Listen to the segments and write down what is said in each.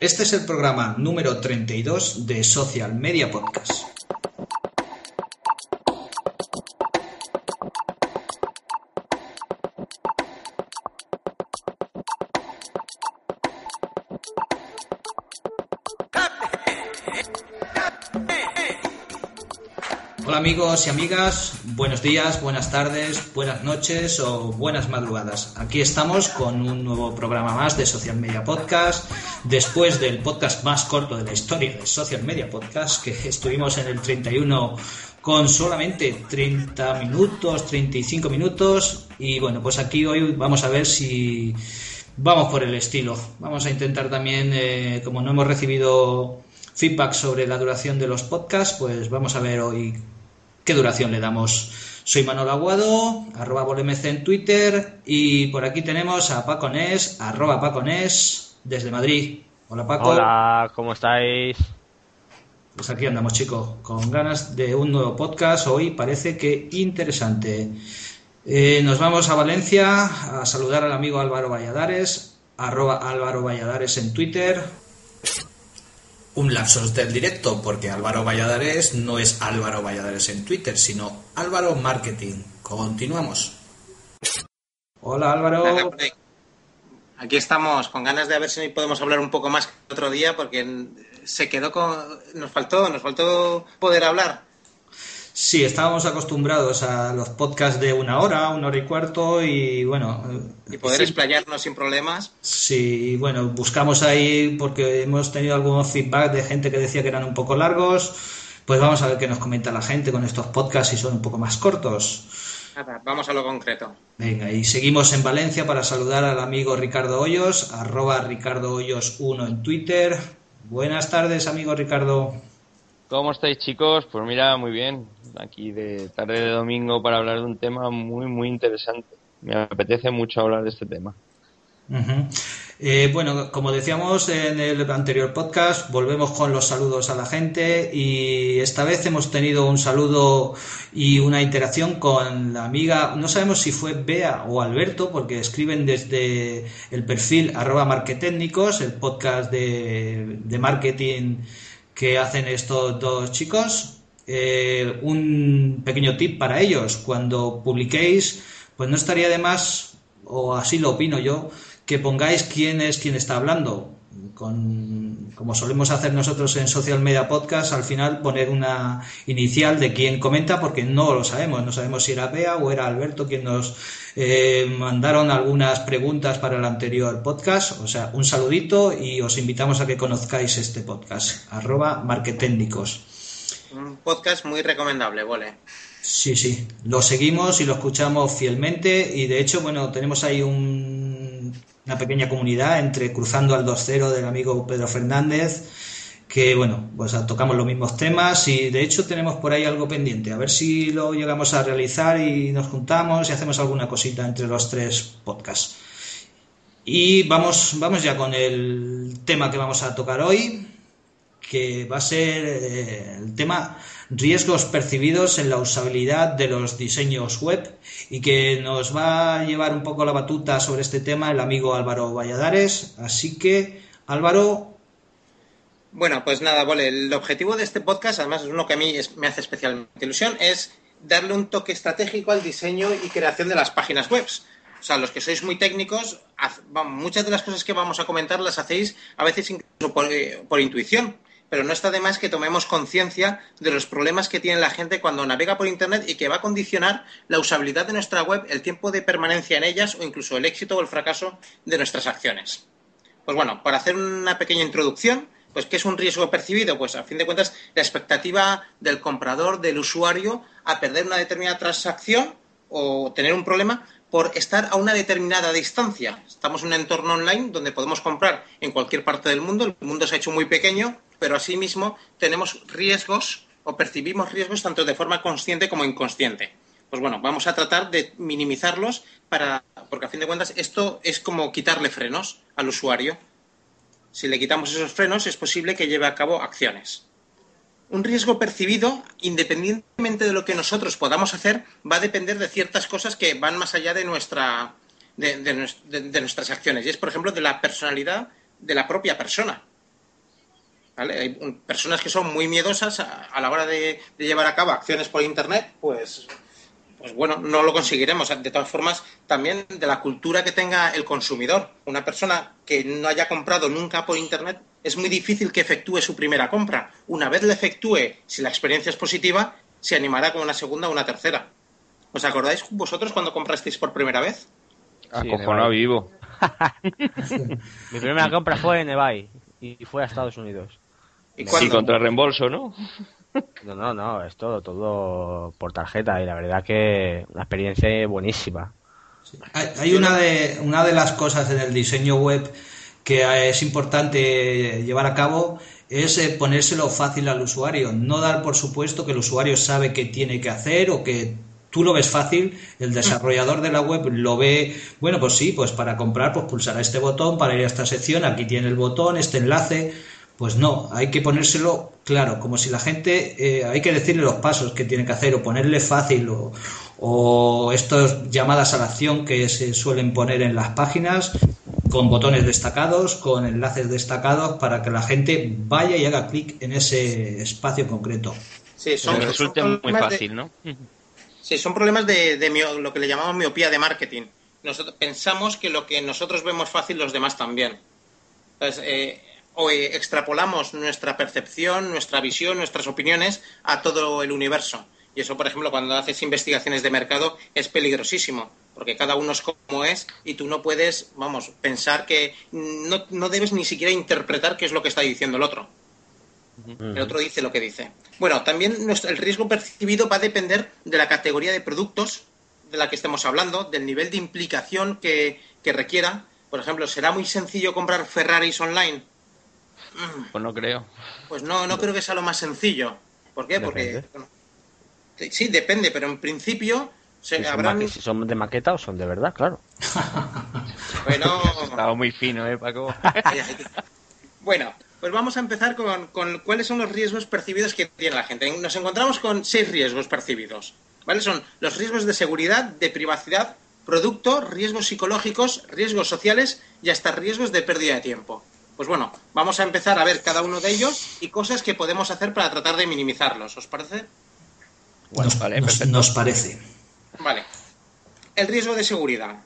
Este es el programa número 32 de Social Media Podcast. Hola amigos y amigas, buenos días, buenas tardes, buenas noches o buenas madrugadas. Aquí estamos con un nuevo programa más de Social Media Podcast. Después del podcast más corto de la historia de Social Media Podcast, que estuvimos en el 31 con solamente 30 minutos, 35 minutos. Y bueno, pues aquí hoy vamos a ver si vamos por el estilo. Vamos a intentar también, eh, como no hemos recibido feedback sobre la duración de los podcasts, pues vamos a ver hoy qué duración le damos. Soy Manuel Aguado, arroba volemc en Twitter y por aquí tenemos a Paco Nes, arroba Paco Nes, desde Madrid. Hola Paco. Hola, ¿cómo estáis? Pues aquí andamos chicos, con ganas de un nuevo podcast. Hoy parece que interesante. Eh, nos vamos a Valencia a saludar al amigo Álvaro Valladares, arroba Álvaro Valladares en Twitter un lapsus del directo, porque Álvaro Valladares no es Álvaro Valladares en Twitter, sino Álvaro Marketing. Continuamos. Hola Álvaro. Aquí estamos con ganas de ver si podemos hablar un poco más que otro día, porque se quedó con. Nos faltó, nos faltó poder hablar. Sí, estábamos acostumbrados a los podcasts de una hora, una hora y cuarto y bueno... Y poder sí, explayarnos sin problemas. Sí, bueno, buscamos ahí porque hemos tenido algunos feedback de gente que decía que eran un poco largos. Pues vamos a ver qué nos comenta la gente con estos podcasts si son un poco más cortos. Nada, vamos a lo concreto. Venga, y seguimos en Valencia para saludar al amigo Ricardo Hoyos, arroba Ricardo Hoyos 1 en Twitter. Buenas tardes, amigo Ricardo. ¿Cómo estáis chicos? Pues mira, muy bien. Aquí de tarde de domingo para hablar de un tema muy, muy interesante. Me apetece mucho hablar de este tema. Eh, bueno, como decíamos en el anterior podcast, volvemos con los saludos a la gente y esta vez hemos tenido un saludo y una interacción con la amiga, no sabemos si fue Bea o Alberto, porque escriben desde el perfil arroba marketécnicos, el podcast de, de marketing que hacen estos dos chicos. Eh, un pequeño tip para ellos. Cuando publiquéis, pues no estaría de más, o así lo opino yo, que pongáis quién es quien está hablando. Con, como solemos hacer nosotros en Social Media Podcast, al final poner una inicial de quién comenta, porque no lo sabemos. No sabemos si era Bea o era Alberto quien nos eh, mandaron algunas preguntas para el anterior podcast. O sea, un saludito y os invitamos a que conozcáis este podcast. Arroba marketécnicos. Un podcast muy recomendable, vale. Sí, sí, lo seguimos y lo escuchamos fielmente y de hecho, bueno, tenemos ahí un, una pequeña comunidad entre Cruzando al 2.0 del amigo Pedro Fernández, que bueno, pues tocamos los mismos temas y de hecho tenemos por ahí algo pendiente, a ver si lo llegamos a realizar y nos juntamos y hacemos alguna cosita entre los tres podcasts. Y vamos, vamos ya con el tema que vamos a tocar hoy, que va a ser eh, el tema riesgos percibidos en la usabilidad de los diseños web y que nos va a llevar un poco la batuta sobre este tema el amigo Álvaro Valladares. Así que, Álvaro. Bueno, pues nada, vale. El objetivo de este podcast, además es uno que a mí me hace especialmente ilusión, es darle un toque estratégico al diseño y creación de las páginas web. O sea, los que sois muy técnicos, muchas de las cosas que vamos a comentar las hacéis a veces incluso por, eh, por intuición pero no está de más que tomemos conciencia de los problemas que tiene la gente cuando navega por Internet y que va a condicionar la usabilidad de nuestra web, el tiempo de permanencia en ellas o incluso el éxito o el fracaso de nuestras acciones. Pues bueno, para hacer una pequeña introducción, pues ¿qué es un riesgo percibido? Pues a fin de cuentas la expectativa del comprador, del usuario, a perder una determinada transacción o tener un problema por estar a una determinada distancia. Estamos en un entorno online donde podemos comprar en cualquier parte del mundo. El mundo se ha hecho muy pequeño, pero asimismo tenemos riesgos o percibimos riesgos tanto de forma consciente como inconsciente. Pues bueno, vamos a tratar de minimizarlos para, porque a fin de cuentas esto es como quitarle frenos al usuario. Si le quitamos esos frenos es posible que lleve a cabo acciones. Un riesgo percibido, independientemente de lo que nosotros podamos hacer, va a depender de ciertas cosas que van más allá de, de, nuestras acciones. Y es, por ejemplo, de la personalidad de la propia persona. Hay personas que son muy miedosas a, la hora de, llevar a cabo acciones por Internet, pues pues bueno, no lo conseguiremos. De todas formas, también de la cultura que tenga el consumidor. Una persona que no haya comprado nunca por Internet, es muy difícil que efectúe su primera compra. Una vez la efectúe, si la experiencia es positiva, se animará con una segunda o una tercera. ¿Os acordáis vosotros cuando comprasteis por primera vez? Acojonado vivo. Mi primera compra fue en eBay y fue a Estados Unidos. ¿Y, ¿Y contra reembolso, ¿no? No, no, no, es todo, todo por tarjeta. Y la verdad que una experiencia buenísima. Hay, una, de, una de las cosas en el diseño web que es importante llevar a cabo es eh, ponérselo fácil al usuario, no dar por supuesto que el usuario sabe qué tiene que hacer o que tú lo ves fácil, el desarrollador de la web lo ve, bueno, pues sí, pues para comprar, pues pulsará este botón para ir a esta sección, aquí tiene el botón, este enlace, pues no, hay que ponérselo claro, como si la gente, eh, hay que decirle los pasos que tiene que hacer o ponerle fácil o, o estas llamadas a la acción que se suelen poner en las páginas con botones destacados, con enlaces destacados para que la gente vaya y haga clic en ese espacio concreto. Sí, son, resulta muy fácil, ¿no? Sí, son problemas de, de lo que le llamamos miopía de marketing. Nosotros pensamos que lo que nosotros vemos fácil los demás también. Entonces, eh, o extrapolamos nuestra percepción, nuestra visión, nuestras opiniones a todo el universo. Y eso, por ejemplo, cuando haces investigaciones de mercado es peligrosísimo, porque cada uno es como es y tú no puedes, vamos, pensar que no, no debes ni siquiera interpretar qué es lo que está diciendo el otro. El otro dice lo que dice. Bueno, también nuestro, el riesgo percibido va a depender de la categoría de productos de la que estemos hablando, del nivel de implicación que, que requiera. Por ejemplo, ¿será muy sencillo comprar Ferraris online? Pues no creo. Pues no, no creo que sea lo más sencillo. ¿Por qué? Porque. sí, depende, pero en principio. Si, son de maqueta o son de verdad, claro. bueno. Estaba muy fino, ¿eh, Paco? bueno, pues vamos a empezar con, con, cuáles son los riesgos percibidos que tiene la gente. Nos encontramos con seis riesgos percibidos. ¿Vale? Son los riesgos de seguridad, de privacidad, producto, riesgos psicológicos, riesgos sociales y hasta riesgos de pérdida de tiempo. Pues bueno, vamos a empezar a ver cada uno de ellos y cosas que podemos hacer para tratar de minimizarlos. ¿Os parece? Bueno, nos, vale, nos, parece. Vale. El riesgo de seguridad.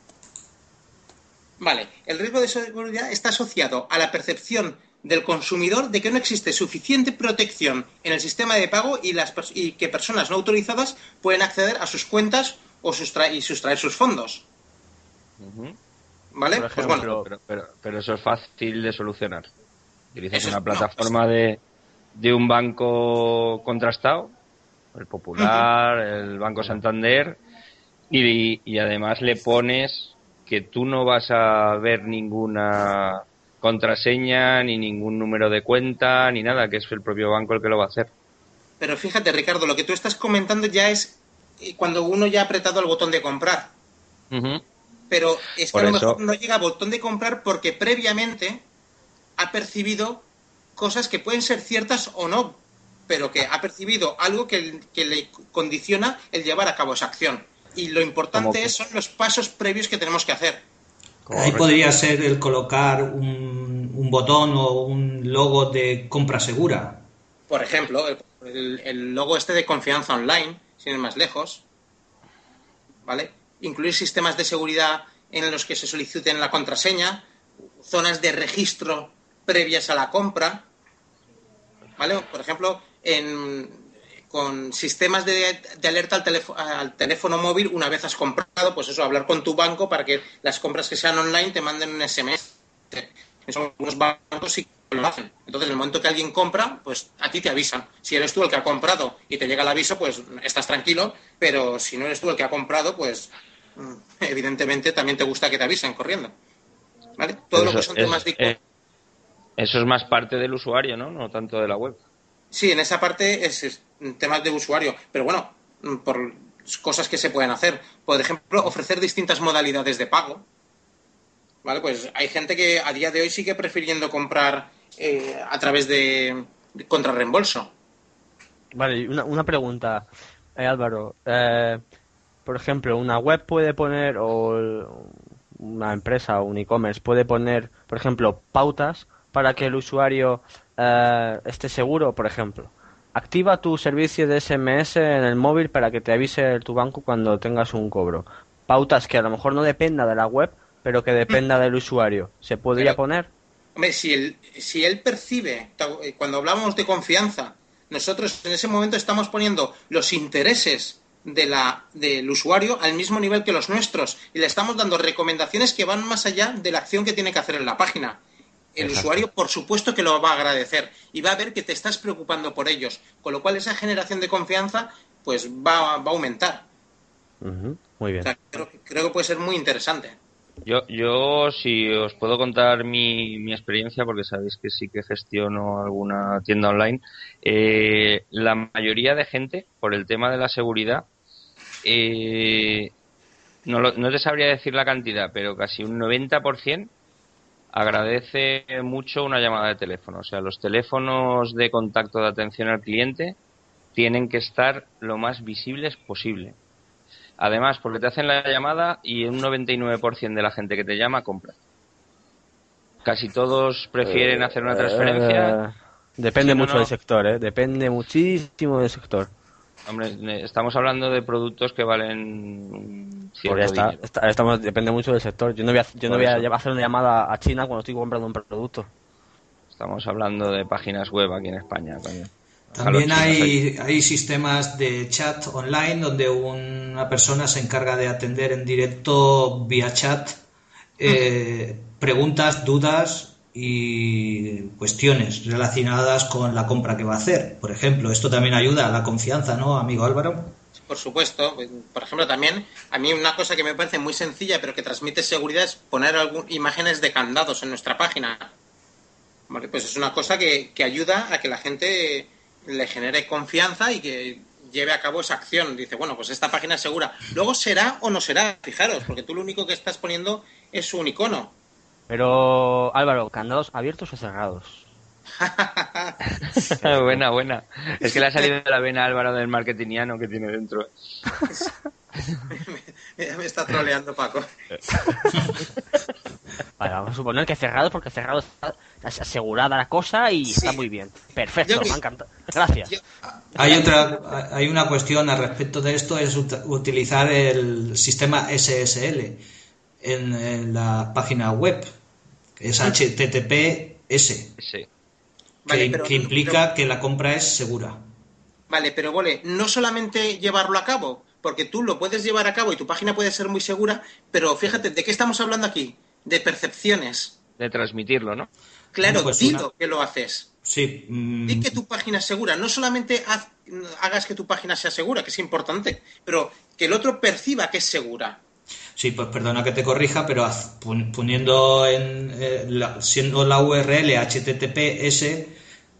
Vale, el riesgo de seguridad está asociado a la percepción del consumidor de que no existe suficiente protección en el sistema de pago y, las, y que personas no autorizadas pueden acceder a sus cuentas o y sustraer sus fondos. ¿Vale? pues bueno. pero, eso es fácil de solucionar. Utilizas una plataforma de, de un banco contrastado, el Popular, el Banco Santander, y, y además le pones que tú no vas a ver ninguna contraseña, ni ningún número de cuenta, ni nada, que es el propio banco el que lo va a hacer. Pero fíjate, Ricardo, lo que tú estás comentando ya es cuando uno ya ha apretado el botón de comprar pero es que a lo mejor no llega al botón de comprar porque previamente ha percibido cosas que pueden ser ciertas o no, pero que ha percibido algo que, le condiciona el llevar a cabo esa acción. Y lo importante son los pasos previos que tenemos que hacer. Ahí podría ser el colocar un, un, botón o un logo de compra segura. Por ejemplo, el, el logo este de confianza online, sin ir más lejos. ¿Vale? Incluir sistemas de seguridad en los que se soliciten la contraseña, zonas de registro previas a la compra, ¿vale? Por ejemplo, con sistemas de, alerta al teléfono, al teléfono, móvil una vez has comprado, pues eso, hablar con tu banco para que las compras que sean online te manden un SMS. Algunos bancos sí lo hacen. Entonces, en el momento que alguien compra, pues a ti te avisan. Si eres tú el que ha comprado y te llega el aviso, pues estás tranquilo, pero si no eres tú el que ha comprado, pues. Evidentemente también te gusta que te avisen corriendo. ¿Vale? Todo lo que son temas de... Eh, eso es más parte del usuario, ¿no? No tanto de la web. Sí, en esa parte es, temas de usuario. Pero bueno, por cosas que se pueden hacer. Por ejemplo, ofrecer distintas modalidades de pago. ¿Vale? Pues hay gente que a día de hoy sigue prefiriendo comprar eh, a través de, de contrarreembolso. Vale, una, una pregunta, eh, Álvaro. Eh, por ejemplo, una web puede poner, o una empresa o un e-commerce puede poner, por ejemplo, pautas para que el usuario eh, esté seguro, por ejemplo. Activa tu servicio de SMS en el móvil para que te avise tu banco cuando tengas un cobro. Pautas que a lo mejor no dependa de la web, pero que dependa del usuario. ¿Se podría poner? Hombre, si él, si él percibe, cuando hablamos de confianza, nosotros en ese momento estamos poniendo los intereses de la, del usuario al mismo nivel que los nuestros y le estamos dando recomendaciones que van más allá de la acción que tiene que hacer en la página. El usuario, por supuesto, que lo va a agradecer y va a ver que te estás preocupando por ellos, con lo cual esa generación de confianza pues va, va a aumentar. Muy bien. creo, creo que puede ser muy interesante. Yo, yo si os puedo contar mi, mi, experiencia, porque sabéis que sí que gestiono alguna tienda online, eh, la mayoría de gente, por el tema de la seguridad, eh, no, lo, no te sabría decir la cantidad, pero casi un 90% agradece mucho una llamada de teléfono. O sea, los teléfonos de contacto de atención al cliente tienen que estar lo más visibles posible. Además, porque te hacen la llamada y un 99% de la gente que te llama compra. Casi todos prefieren hacer una transferencia. Eh, depende mucho no. del sector, ¿eh? Depende muchísimo del sector. Hombre, estamos hablando de productos que valen Pues ya está, está- estamos, depende mucho del sector. Yo no voy a, yo no voy a hacer una llamada a China cuando estoy comprando un producto. Estamos hablando de páginas web aquí en España. También chinos hay, hay sistemas de chat online donde una persona se encarga de atender en directo vía chat eh, preguntas, dudas y cuestiones relacionadas con la compra que va a hacer. Por ejemplo, esto también ayuda a la confianza, ¿no, amigo Álvaro? Por supuesto. Por ejemplo, también, a mí una cosa que me parece muy sencilla, pero que transmite seguridad, es poner algún, imágenes de candados en nuestra página. Vale, pues es una cosa que, que ayuda a que la gente le genere confianza y que lleve a cabo esa acción. Dice, bueno, pues esta página es segura. Luego será o no será, fijaros, porque tú lo único que estás poniendo es un icono. Pero, Álvaro, ¿candados abiertos o cerrados? buena, buena. Es que le ha salido de la vena Álvaro del marketingiano que tiene dentro. me está troleando Paco. Vale, vamos a suponer que cerrados porque cerrados está asegurada la cosa y está muy bien. Perfecto, me ha encantado. Gracias. Yo- Hay otra, hay una cuestión al respecto de esto es ut- utilizar el sistema SSL en, en la página web, que es HTTPS, Sí. Vale, que, pero- que implica que la compra es segura. Vale, pero vole, no solamente llevarlo a cabo, porque tú lo puedes llevar a cabo y tu página puede ser muy segura, pero fíjate, ¿de qué estamos hablando aquí? De percepciones. De transmitirlo, ¿no? Claro, pues dilo una- que lo haces. Sí, mm, Di que tu página es segura. No solamente haz- hagas que tu página sea segura, que es importante, pero que el otro perciba que es segura. Sí, pues perdona que te corrija, pero poniendo en eh, la- siendo la URL HTTPS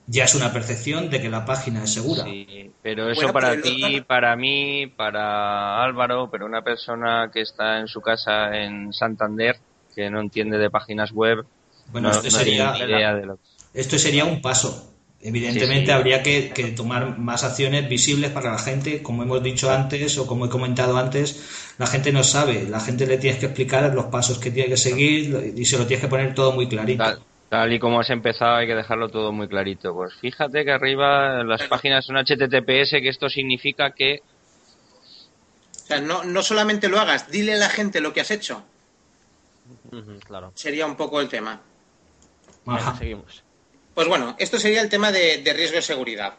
ya es una percepción de que la página es segura. Sí, pero eso Bueno, para pero ti, para mí, para Álvaro, pero una persona que está en su casa en Santander, que no entiende de páginas web, Bueno, no, este no sería- tiene ni idea de lo Esto sería un paso. Evidentemente Sí, sí. habría que, que tomar más acciones visibles para la gente, como hemos dicho antes o como he comentado antes, la gente no sabe, la gente le tienes que explicar los pasos que tiene que seguir y se lo tienes que poner todo muy clarito. Tal, tal y como has empezado hay que dejarlo todo muy clarito. Pues fíjate que arriba las páginas son HTTPS, que esto significa que O sea, no, no solamente lo hagas, dile a la gente lo que has hecho. Claro. Sería un poco el tema. Seguimos. Pues bueno, esto sería el tema de, riesgo de seguridad.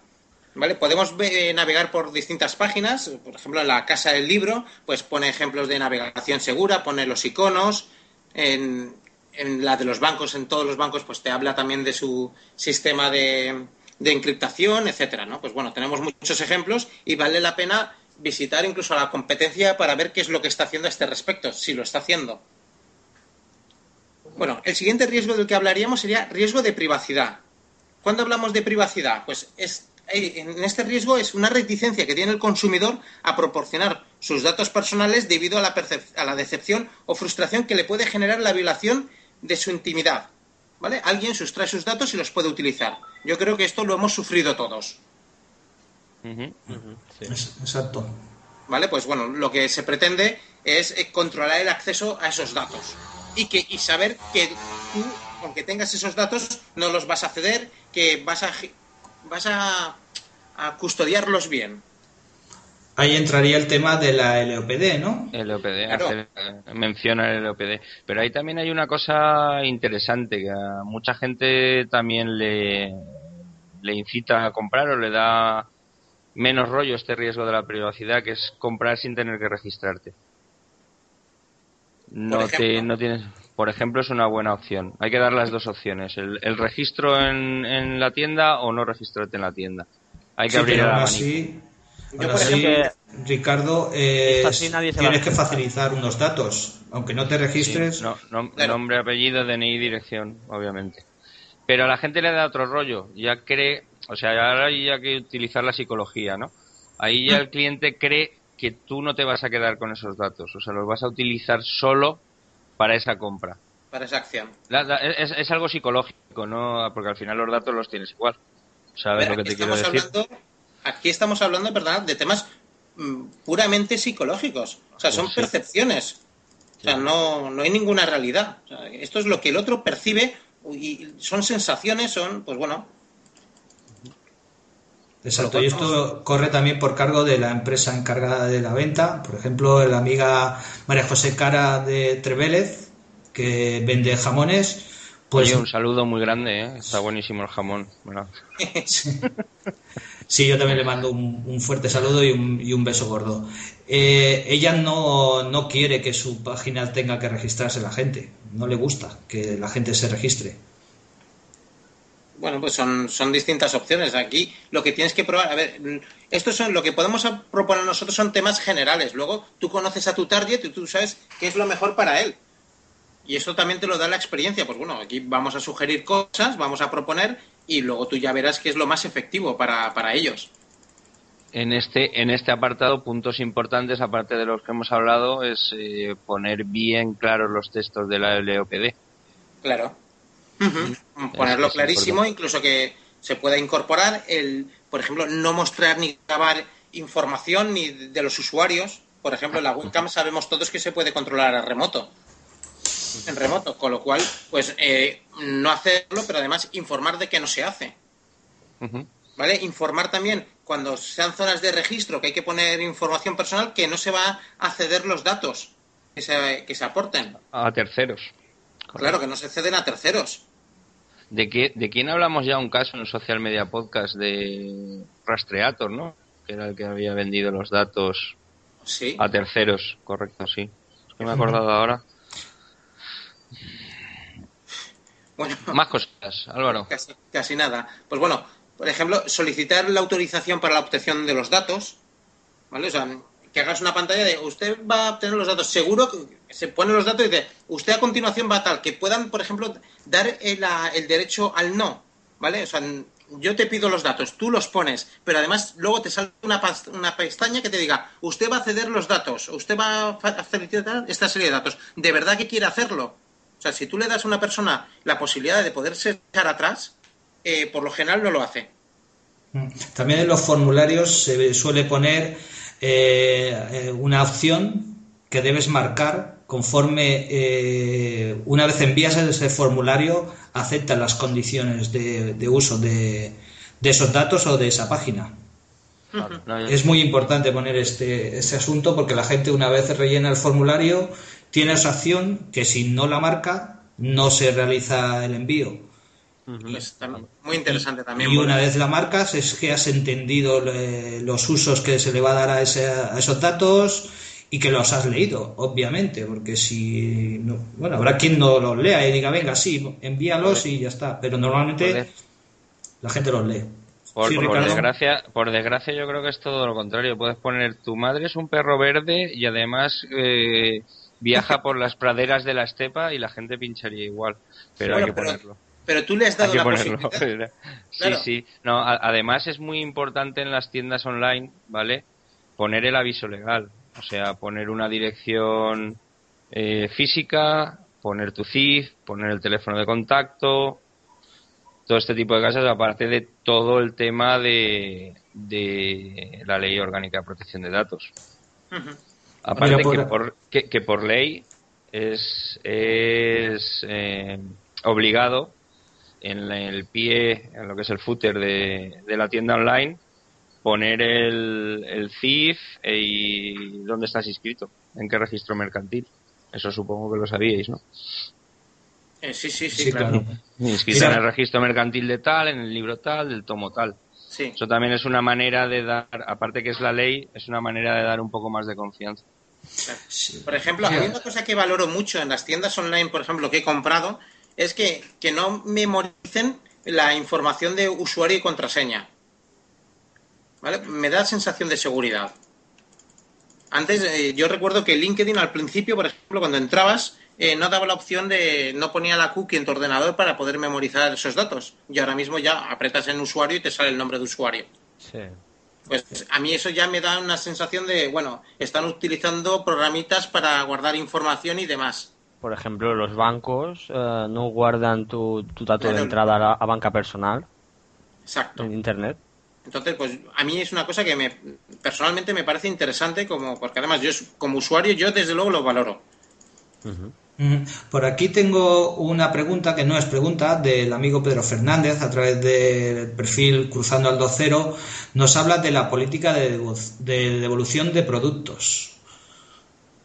¿Vale? Podemos ve- navegar por distintas páginas, por ejemplo, en la casa del libro, pues pone ejemplos de navegación segura, pone los iconos, en, en la de los bancos, en todos los bancos, pues te habla también de su sistema de, de encriptación, etcétera, ¿no? Pues bueno, tenemos muchos ejemplos y vale la pena visitar incluso a la competencia para ver qué es lo que está haciendo a este respecto, si lo está haciendo. Bueno, el siguiente riesgo del que hablaríamos sería riesgo de privacidad. ¿Cuándo hablamos de privacidad? Pues es, eh, en este riesgo es una reticencia que tiene el consumidor a proporcionar sus datos personales debido a la, a la decepción o frustración que le puede generar la violación de su intimidad. ¿Vale? Alguien sustrae sus datos y los puede utilizar. Yo creo que esto lo hemos sufrido todos. Exacto. ¿Vale? Pues bueno, lo que se pretende es eh, controlar el acceso a esos datos y, que, y saber que tú, aunque tengas esos datos, no los vas a ceder, que vas a, vas a, custodiarlos bien. Ahí entraría el tema de la LOPD, ¿no? LOPD, menciona el LOPD. Pero ahí también hay una cosa interesante que a mucha gente también le, le incita a comprar o le da menos rollo este riesgo de la privacidad, que es comprar sin tener que registrarte. No, te, no tienes, por ejemplo, es una buena opción. Hay que dar las dos opciones: el, registro en, en, la tienda o no registrarte en la tienda. Hay que abrir la así, Ricardo, eh, tienes que facilitar unos datos, aunque no te registres. no, Nombre, apellido, DNI, dirección, obviamente. Pero a la gente le da otro rollo. Ya cree, o sea, ahora hay que utilizar la psicología, ¿no? Ahí ya el cliente cree que tú no te vas a quedar con esos datos, o sea, los vas a utilizar solo para esa compra. Para esa acción. es, algo psicológico, ¿no? Porque al final los datos los tienes igual. ¿Sabes lo que te quiero decir? aquí estamos hablando, ¿verdad?, de temas mm, puramente psicológicos. O sea, son percepciones. O sea, no, no hay ninguna realidad. esto es lo que el otro percibe y son sensaciones, son, pues bueno, Exacto, y esto corre también por cargo de la empresa encargada de la venta, por ejemplo, la amiga María José Cara de Trevélez, que vende jamones. Pues... un saludo muy grande, ¿eh? está buenísimo el jamón. sí. yo también le mando un, fuerte saludo y un, y un beso gordo. Eh, ella no, no quiere que su página tenga que registrarse la gente, no le gusta que la gente se registre. Bueno, pues son, son distintas opciones. Aquí lo que tienes que probar, a ver, estos son lo que podemos proponer nosotros son temas generales. Luego tú conoces a tu target y tú sabes qué es lo mejor para él. Y eso también te lo da la experiencia. Pues bueno, aquí vamos a sugerir cosas, vamos a proponer y luego tú ya verás qué es lo más efectivo para, para ellos. En este, en este apartado, puntos importantes, aparte de los que hemos hablado, es eh, poner bien claros los textos de la LOPD. Claro. Ponerlo clarísimo, incluso que se pueda incorporar el, por ejemplo, no mostrar ni grabar información ni de los usuarios. Por ejemplo, la webcam sabemos todos que se puede controlar a remoto. En remoto, con lo cual, pues eh, no hacerlo, pero además informar de que no se hace. ¿Vale? Informar también cuando sean zonas de registro que hay que poner información personal que no se va a ceder los datos que se, que se aporten. A terceros. Claro, que no se ceden a terceros. ¿De, qué, ¿De quién hablamos ya un caso en el Social Media Podcast de Rastreator, no? Que era el que había vendido los datos a terceros, correcto, sí. Es que me he acordado ahora. Bueno, Más cosas, Álvaro. Casi, casi nada. Pues bueno, por ejemplo, solicitar la autorización para la obtención de los datos. ¿Vale? O sea, que hagas una pantalla de usted va a obtener los datos, seguro que se ponen los datos y dice, usted a continuación va a tal, que puedan, por ejemplo, dar el, el derecho al no, ¿vale? O sea, yo te pido los datos, tú los pones, pero además luego te sale una, una pestaña que te diga, usted va a ceder los datos, usted va a facilitar esta serie de datos. ¿De verdad que quiere hacerlo? O sea, si tú le das a una persona la posibilidad de poderse echar atrás, eh, por lo general no lo hace. También en los formularios se suele poner eh, una opción que debes marcar conforme eh, una vez envías ese formulario acepta las condiciones de, uso de, esos datos o de esa página. es muy importante poner este, este asunto porque la gente una vez rellena el formulario tiene esa opción que si no la marca no se realiza el envío muy interesante también. Y una vez la marcas es que has entendido los usos que se le va a dar a, esos datos y que los has leído, obviamente, porque si bueno, habrá quien no los lea y diga, venga, sí, envíalos y ya está, pero normalmente la gente los lee. Por, Sí, por Ricardo. desgracia, por desgracia yo creo que es todo lo contrario. Puedes poner tu madre es un perro verde y además eh, viaja por las praderas de la estepa y la gente pincharía igual. Pero Bueno, hay que pero- ponerlo. Pero tú le has dado la ponerlo. posibilidad. sí, Claro. sí. No, a- además es muy importante en las tiendas online, ¿vale? Poner el aviso legal. O sea, poner una dirección eh, física, poner tu CIF, poner el teléfono de contacto, todo este tipo de cosas, aparte de todo el tema de, de la Ley Orgánica de Protección de Datos. Aparte por- que, por, que, que por ley es, es eh, obligado en la- el pie, en lo que es el footer de, de la tienda online, poner el, el CIF e- y dónde estás inscrito, en qué registro mercantil. Eso supongo que lo sabíais, ¿no? Eh, sí, sí, sí, Sí, claro. claro. Inscrito Mira. en el registro mercantil de tal, en el libro tal, del tomo tal. Sí. Eso también es una manera de dar, aparte que es la ley, es una manera de dar un poco más de confianza. Sí. Por ejemplo, mí una cosa que valoro mucho en las tiendas online, por ejemplo, que he comprado, es que, que no memoricen la información de usuario y contraseña. ¿Vale? Me da sensación de seguridad. Antes, eh, yo recuerdo que LinkedIn al principio, por ejemplo, cuando entrabas, eh, no daba la opción de, no ponía la cookie en tu ordenador para poder memorizar esos datos. Y ahora mismo ya apretas en usuario y te sale el nombre de usuario. Sí. Pues a mí eso ya me da una sensación de, bueno, están utilizando programitas para guardar información y demás. Por ejemplo, los bancos eh, no guardan tu, tu dato de entrada a, la- a banca personal Exacto. en Internet. Entonces, pues a mí es una cosa que me personalmente me parece interesante como porque además yo como usuario yo desde luego lo valoro. Por aquí tengo una pregunta que no es pregunta del amigo Pedro Fernández a través del perfil Cruzando al 2.0. Nos habla de la política de devolución de productos.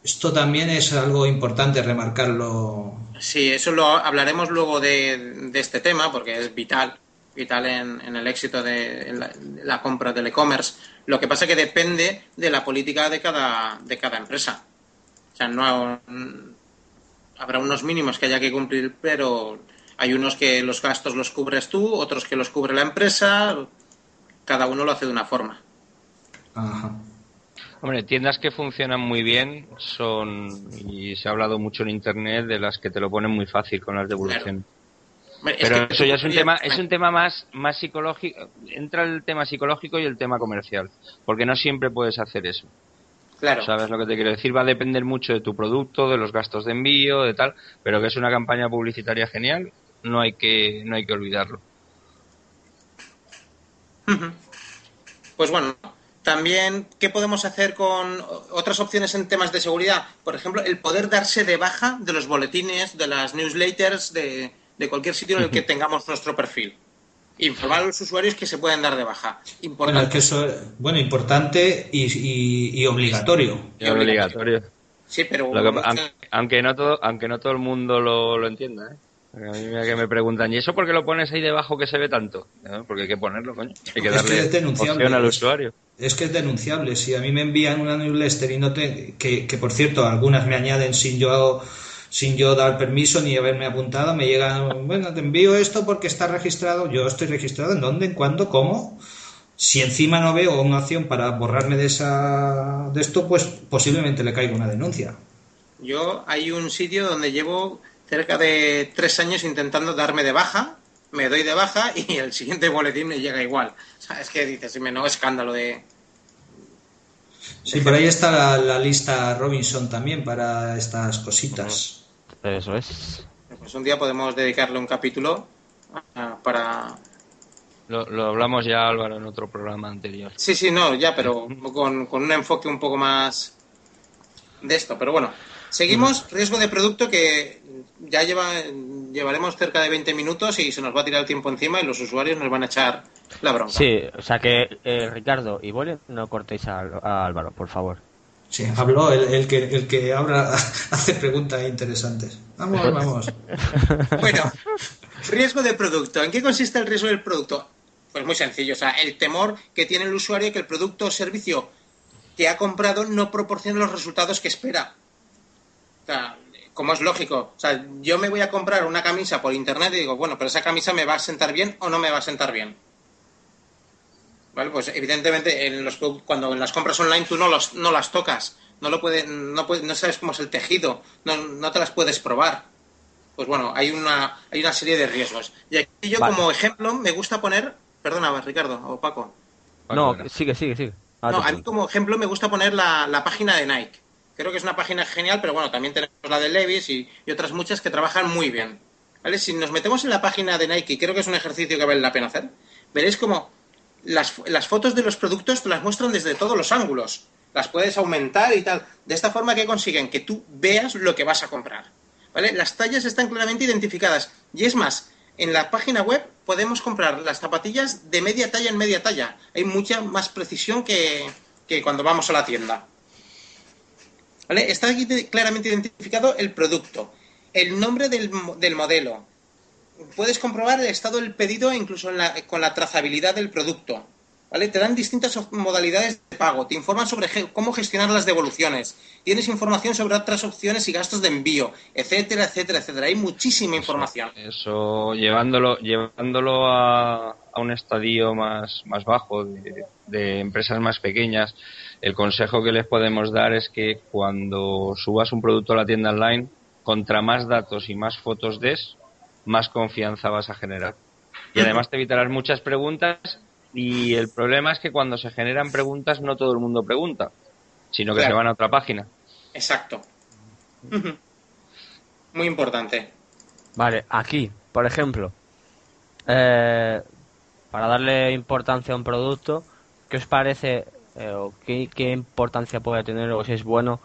Esto también es algo importante remarcarlo. Sí, eso lo hablaremos luego de, de este tema porque es vital, vital en, en el éxito de la, la compra del e-commerce. Lo que pasa que depende de la política de cada de cada empresa. O sea, no habrá unos mínimos que haya que cumplir, pero hay unos que los gastos los cubres tú, otros que los cubre la empresa. Cada uno lo hace de una forma. Ajá. Hombre, tiendas que funcionan muy bien son, y se ha hablado mucho en internet, de las que te lo ponen muy fácil con las devoluciones. Es Pero que- eso ya es un tema, es un tema más, más psicológico, entra el tema psicológico y el tema comercial, porque no siempre puedes hacer eso. Claro. ¿Sabes lo que te quiero decir? Va a depender mucho de tu producto, de los gastos de envío, de tal, pero que es una campaña publicitaria genial, no hay que, no hay que olvidarlo. Pues bueno, también, ¿qué podemos hacer con otras opciones en temas de seguridad? Por ejemplo, el poder darse de baja de los boletines, de las newsletters, de, de cualquier sitio en el que tengamos nuestro perfil. Informar a los usuarios que se pueden dar de baja. Bueno, es Importante. que eso es bueno, importante y, y- y obligatorio. Y obligatorio. Sí, pero Lo que- aunque, aunque no todo, aunque no todo el mundo lo, lo entienda, ¿eh? A mí mira que me preguntan, ¿y eso por qué lo pones ahí debajo que se ve tanto? No, porque hay que ponerlo, coño. Hay que Es que darle opción al usuario. Es que es denunciable. Si a mí me envían una newsletter y no te, que, que por cierto algunas me añaden sin yo sin yo dar permiso ni haberme apuntado, me llegan, bueno, te envío esto porque está registrado. Yo estoy registrado en dónde, en cuándo, cómo. Si encima no veo una opción para borrarme de esa de esto, pues posiblemente le caiga una denuncia. Yo hay un sitio donde llevo cerca de tres años intentando darme de baja, me doy de baja y el siguiente boletín me llega igual. O sea, es que dices, me no escándalo de... Sí, por ahí está la, la lista Robinson también para estas cositas. Eso es. Pues un día podemos dedicarle un capítulo ah, para... Lo, lo hablamos ya, Álvaro, en otro programa anterior. Sí, sí, no, ya, pero con, con un enfoque un poco más de esto. Pero bueno, seguimos. Riesgo de producto que ya lleva, llevaremos cerca de 20 minutos y se nos va a tirar el tiempo encima y los usuarios nos van a echar la bronca. Sí, o sea que eh, Ricardo y Bole no cortéis a, a Álvaro, por favor. Sí, habló el, el que el que ahora hace preguntas interesantes. Vamos, vamos. Bueno, riesgo de producto. ¿En qué consiste el riesgo del producto? Pues muy sencillo, o sea, el temor que tiene el usuario que el producto o servicio que ha comprado no proporcione los resultados que espera. O sea, como es lógico, o sea, yo me voy a comprar una camisa por internet y digo, bueno, pero esa camisa me va a sentar bien o no me va a sentar bien. ¿Vale? Pues evidentemente en los, cuando en las compras online tú no, los, no las tocas, no lo puedes, no, puedes, no sabes cómo es el tejido, no, no te las puedes probar. Pues bueno, hay una, hay una serie de riesgos. Y aquí yo como ejemplo me gusta poner, perdona Ricardo o Paco. No, sigue, sigue, sigue. Ah, no, a mí como ejemplo me gusta poner la, la, página de Nike. Creo que es una página genial, pero bueno, también tenemos la de Levis y, otras muchas que trabajan muy bien. ¿Vale? Si nos metemos en la página de Nike, creo que es un ejercicio que vale la pena hacer, veréis como las, las fotos de los productos te las muestran desde todos los ángulos. Las puedes aumentar y tal. De esta forma que consiguen que tú veas lo que vas a comprar. ¿Vale? Las tallas están claramente identificadas. Y es más, en la página web podemos comprar las zapatillas de media talla en media talla. Hay mucha más precisión que, que cuando vamos a la tienda. Está aquí claramente identificado el producto, el nombre del modelo, puedes comprobar el estado del pedido incluso con la trazabilidad del producto. ¿Vale? Te dan distintas modalidades de pago, te informan sobre cómo gestionar las devoluciones, tienes información sobre otras opciones y gastos de envío, etcétera, etcétera, etcétera. Hay muchísima información. Eso, llevándolo, llevándolo a, un estadio más, más bajo, de, de empresas más pequeñas, el consejo que les podemos dar es que cuando subas un producto a la tienda online, contra más datos y más fotos des, más confianza vas a generar. Y además te evitarás muchas preguntas y el problema es que cuando se generan preguntas no todo el mundo pregunta, sino que se van a otra página. Exacto. Muy importante. Vale, aquí, por ejemplo, eh, para darle importancia a un producto, ¿qué os parece eh, o qué, qué importancia puede tener o si es bueno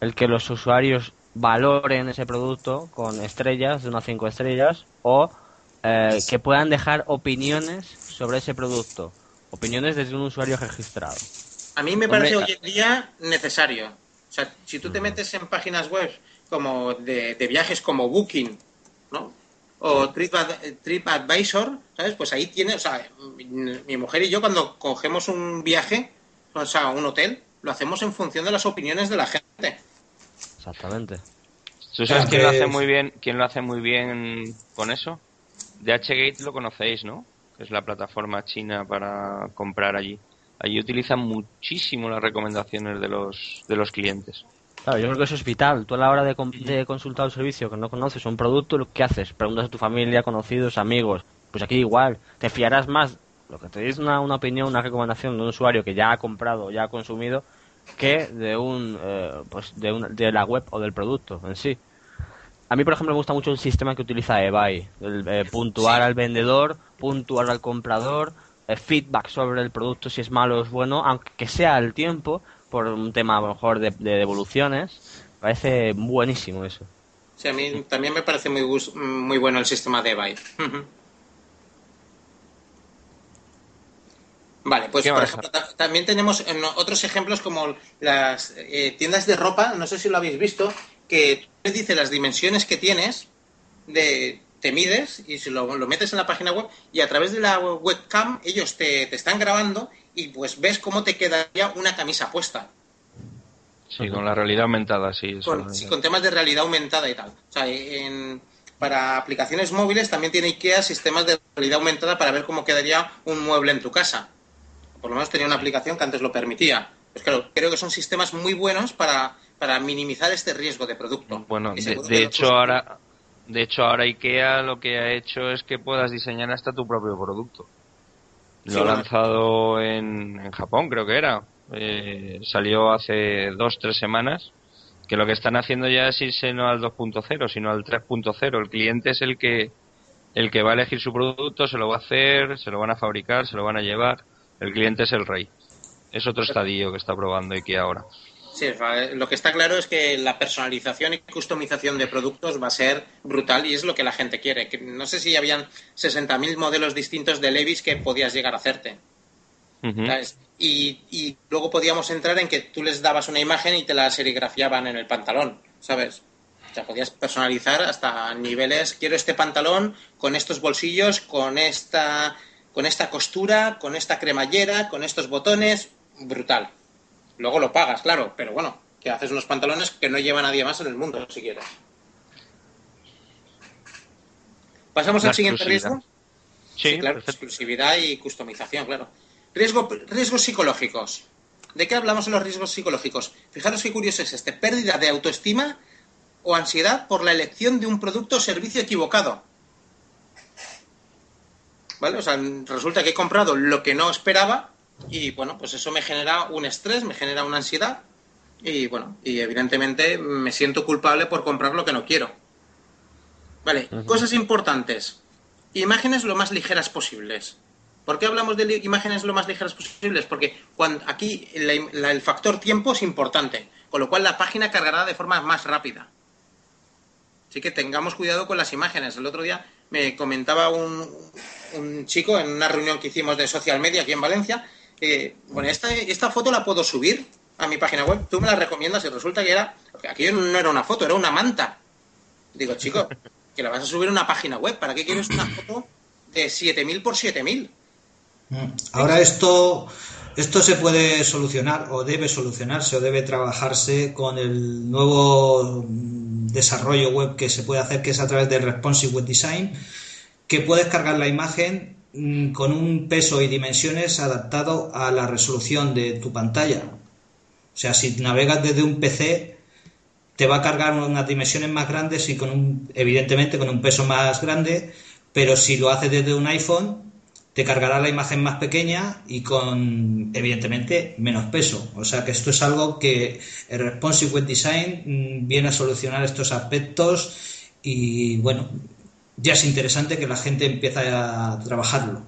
el que los usuarios valoren ese producto con estrellas, de unas 5 estrellas, o eh, que puedan dejar opiniones sobre ese producto. Opiniones desde un usuario registrado. A mí me parece hoy en día necesario. O sea, si tú te metes en páginas web como de, viajes como Booking, ¿no? O TripAdvisor, ¿sabes? Pues ahí tiene, o sea, mi mujer y yo cuando cogemos un viaje, o sea, un hotel, lo hacemos en función de las opiniones de la gente. Exactamente. ¿Tú sabes quién lo hace muy bien, quién lo hace muy bien con eso? DHgate lo conocéis, ¿no? Que es la plataforma china para comprar allí. Allí utilizan muchísimo las recomendaciones de los, de los clientes. Claro, yo creo que eso es vital. Tú a la hora de, de consultar un servicio que no conoces, un producto, ¿qué haces? Preguntas a tu familia, conocidos, amigos. Pues aquí igual, te fiarás más. Lo que te dice una, una opinión, una recomendación de un usuario que ya ha comprado, ya ha consumido, que de un eh, pues de, una, de la web o del producto en sí. A mí, por ejemplo, me gusta mucho el sistema que utiliza eBay, el, eh, puntuar al vendedor, puntuar al comprador, eh, feedback sobre el producto si es malo o es bueno, aunque sea el tiempo, por un tema a lo mejor de, de devoluciones, parece buenísimo eso. Sí, a mí también me parece muy, muy bueno el sistema de eBay. Vale, pues por ejemplo, también tenemos otros ejemplos como las eh, tiendas de ropa, no sé si lo habéis visto, que te dice las dimensiones que tienes, de, te mides y si lo, metes en la página web y a través de la webcam ellos te, están grabando y pues ves cómo te quedaría una camisa puesta. Sí, con la realidad aumentada, sí. Con, sí, con temas de realidad aumentada y tal. O sea, en, para aplicaciones móviles también tiene IKEA sistemas de realidad aumentada para ver cómo quedaría un mueble en tu casa por lo menos tenía una aplicación que antes lo permitía. Pues claro, creo que son sistemas muy buenos para, para minimizar este riesgo de producto. Bueno, de, hecho ahora de hecho ahora IKEA lo que ha hecho es que puedas diseñar hasta tu propio producto. Lo ha lanzado en, en, Japón, creo que era. Eh, salió hace dos, tres semanas. Que lo que están haciendo ya es irse no al 2.0, sino al 3.0. El cliente es el que, el que va a elegir su producto, se lo va a hacer, se lo van a fabricar, se lo van a llevar. El cliente es el rey. Es otro estadio que está probando IKEA ahora. Sí, lo que está claro es que la personalización y customización de productos va a ser brutal y es lo que la gente quiere. No sé si habían 60.000 modelos distintos de Levis que podías llegar a hacerte. y, y, luego podíamos entrar en que tú les dabas una imagen y te la serigrafiaban en el pantalón, ¿sabes? O sea, podías personalizar hasta niveles, quiero este pantalón con estos bolsillos, con esta con esta costura, con esta cremallera, con estos botones, brutal. Luego lo pagas, claro, pero bueno, que haces unos pantalones que no lleva nadie más en el mundo, si quieres. ¿Pasamos al siguiente riesgo? Sí, claro, exclusividad y customización, claro. Riesgo, riesgos psicológicos. ¿De qué hablamos en los riesgos psicológicos? Fijaros qué curioso es este. Pérdida de autoestima o ansiedad por la elección de un producto o servicio equivocado. ¿Vale? O sea, resulta que he comprado lo que no esperaba y bueno, pues eso me genera un estrés, me genera una ansiedad y bueno, y evidentemente me siento culpable por comprar lo que no quiero. Vale, cosas importantes. Imágenes lo más ligeras posibles. ¿Por qué hablamos de imágenes lo más ligeras posibles? Porque cuando, aquí el factor tiempo es importante, con lo cual la página cargará de forma más rápida. Así que tengamos cuidado con las imágenes. El otro día me comentaba un, un chico en una reunión que hicimos de social media aquí en Valencia. Eh, bueno, esta, esta foto la puedo subir a mi página web. Tú me la recomiendas y resulta que era. Aquello no era una foto, era una manta. Digo, chico, que la vas a subir a una página web. ¿Para qué quieres una foto de 7000 por 7000? Mm. Ahora esto, esto se puede solucionar o debe solucionarse o debe trabajarse con el nuevo desarrollo web que se puede hacer, que es a través del Responsive Web Design, que puedes cargar la imagen con un peso y dimensiones adaptado a la resolución de tu pantalla. O sea, si navegas desde un PC, te va a cargar unas dimensiones más grandes y con un, evidentemente con un peso más grande, pero si lo haces desde un iPhone, te cargará la imagen más pequeña y con, evidentemente, menos peso. O sea que esto es algo que el Responsive Web Design mm, viene a solucionar estos aspectos y, bueno, ya es interesante que la gente empiece a trabajarlo,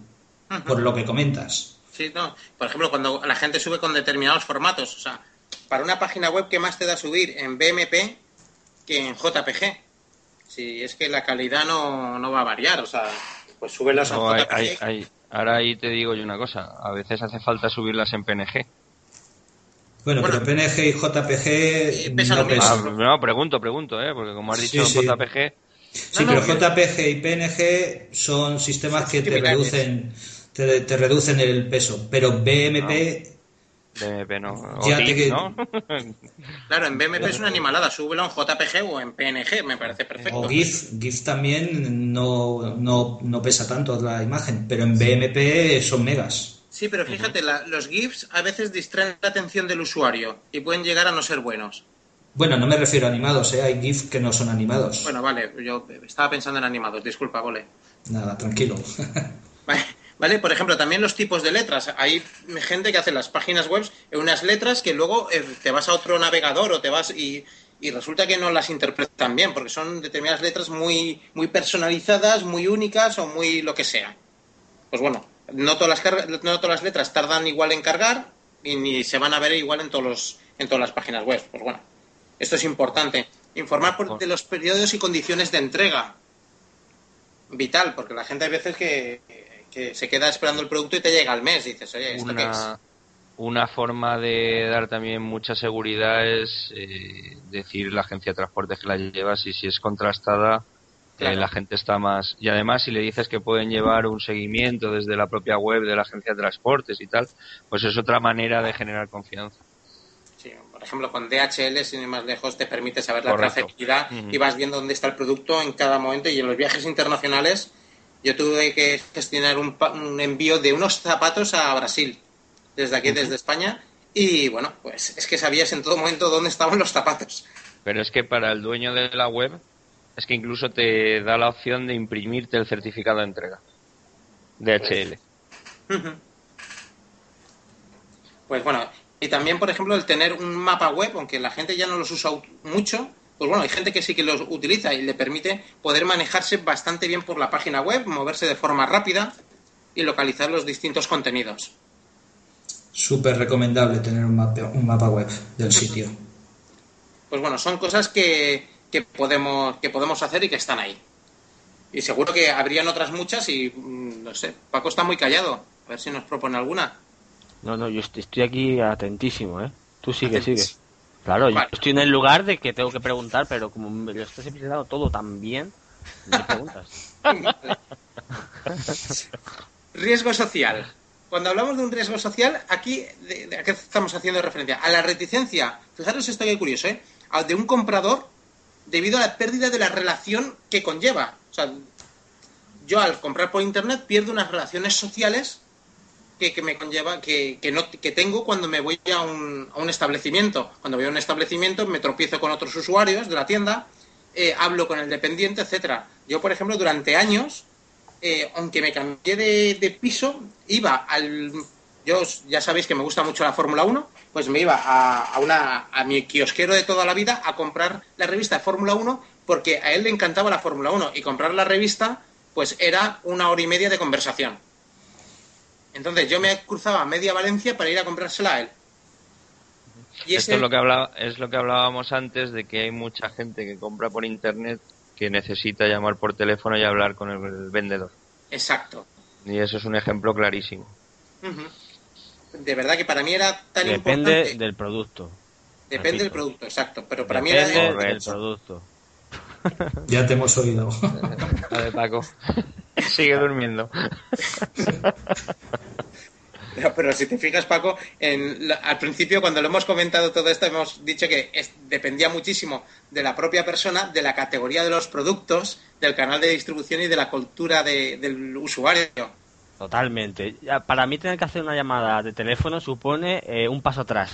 por lo que comentas. Sí, no. Por ejemplo, cuando la gente sube con determinados formatos, o sea, para una página web, ¿qué más te da subir en BMP que en JPG? Si es que la calidad no, no va a variar, o sea, pues súbelas a JPG. ahora ahí te digo yo una cosa, a veces hace falta subirlas en PNG. Bueno, pero PNG y JPG no, pesan. no, pregunto, pregunto, ¿eh? porque como has dicho JPG Sí, pero JPG y PNG son sistemas que te reducen, te, reducen el peso, pero BMP... BMP no. claro, en BMP es una animalada, súbelo en JPG o en PNG, me parece perfecto. O GIF, GIF también no, no, pesa tanto la imagen, pero en BMP son megas. Sí, pero fíjate, los GIFs a veces distraen la atención del usuario y pueden llegar a no ser buenos. Bueno, no me refiero a animados, ¿eh? hay GIF que no son animados. Bueno, vale, yo estaba pensando en animados, disculpa, vale. Nada, tranquilo. Vale, por ejemplo, también los tipos de letras. Hay gente que hace las páginas web en unas letras que luego eh, te vas a otro navegador o te vas y, resulta que no las interpretan bien, porque son determinadas letras muy, muy personalizadas, muy únicas o muy lo que sea. Pues bueno, no todas las, no todas las letras tardan igual en cargar y ni se van a ver igual en, todos los, en todas las páginas web. Pues bueno, esto es importante. Informar de los periodos y condiciones de entrega. Vital, porque la gente hay veces que, se queda esperando el producto y te llega al mes. Dices, oye, ¿esto una, qué es? Una forma de dar también mucha seguridad es eh, decir la agencia de transporte que la llevas y si es contrastada, eh, la gente está más. Y además, si le dices que pueden llevar un seguimiento desde la propia web de la agencia de transportes y tal, pues es otra manera de generar confianza por ejemplo, con DHL, sin ir más lejos, te permite saber la trazabilidad y vas viendo dónde está el producto en cada momento. Y en los viajes internacionales, yo tuve que gestionar un, envío de unos zapatos a Brasil, desde aquí, desde España. Y bueno, pues es que sabías en todo momento dónde estaban los zapatos. Pero es que para el dueño de la web, es que incluso te da la opción de imprimirte el certificado de entrega. DHL. Pues bueno, y también, por ejemplo, el tener un mapa web, aunque la gente ya no los usa mucho, pues bueno, hay gente que sí que los utiliza y le permite poder manejarse bastante bien por la página web, moverse de forma rápida y localizar los distintos contenidos. Súper recomendable tener un mapa, un mapa web del sitio. Pues bueno, son cosas que, que, podemos, que podemos hacer y que están ahí. Y seguro que habrían otras muchas y, mm, no sé, Paco está muy callado. A ver si nos propone alguna. No, no, yo estoy aquí atentísimo, ¿eh? Tú sigue, sigue. Claro, yo estoy en el lugar de que tengo que preguntar, pero como me lo estás explicando todo tan bien, me preguntas. riesgo social. Cuando hablamos de un riesgo social, aquí, de, ¿a qué estamos haciendo referencia? A la reticencia, fijaros esto que curioso, ¿eh? De un comprador debido a la pérdida de la relación que conlleva. O sea, yo al comprar por internet pierdo unas relaciones sociales que, me conlleva, que, no, que tengo cuando me voy a un, a un establecimiento. Cuando voy a un establecimiento me tropiezo con otros usuarios de la tienda, eh, hablo con el dependiente, etcétera. Yo, por ejemplo, durante años, eh, aunque me cambié de, de, piso, iba al... Yo ya sabéis que me gusta mucho la Fórmula 1, pues me iba a, a, una, a mi kiosquero de toda la vida a comprar la revista de Fórmula 1 porque a él le encantaba la Fórmula 1 y comprar la revista pues era una hora y media de conversación. Entonces yo me cruzaba media Valencia para ir a comprársela a él. Y Esto es, lo que hablaba, es lo que hablábamos antes de que hay mucha gente que compra por internet que necesita llamar por teléfono y hablar con el vendedor. Exacto. Y eso es un ejemplo clarísimo. De verdad que para mí era tan importante. Depende del producto. Depende del producto, exacto. Pero para mí era. Depende del producto. Ya te hemos oído. A ver, Paco. Sigue durmiendo. Pero, si te fijas, Paco, al principio cuando lo hemos comentado todo esto, hemos dicho que dependía muchísimo de la propia persona, de la categoría de los productos, del canal de distribución y de la cultura del usuario. Totalmente. Para mí tener que hacer una llamada de teléfono supone eh, un paso atrás.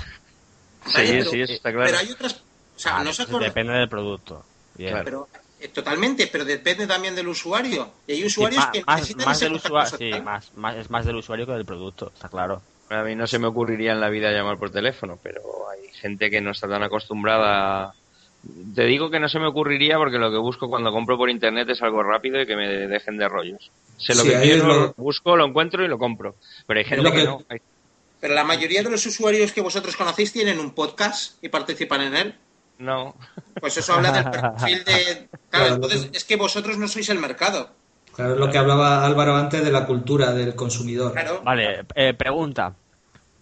Sí, sí, está claro. Pero hay otras... O sea, no se Depende del producto. Pero eh, totalmente, pero depende también del usuario. Y hay usuarios que más, necesitan más del usuario, sí, más, más, es más del usuario que del producto, está claro. A mí no se me ocurriría en la vida llamar por teléfono, pero hay gente que no está tan acostumbrada. Te digo que no se me ocurriría porque lo que busco cuando compro por internet es algo rápido y que me dejen de rollos. Sé lo que quiero, lo... busco, lo encuentro y lo compro. Pero hay gente que... no. Pero la mayoría de los usuarios que vosotros conocéis tienen un podcast y participan en él. No. Pues eso habla del perfil de... Claro, entonces es que vosotros no sois el mercado. Claro, es lo que hablaba Álvaro antes de la cultura del consumidor. Vale, eh, pregunta.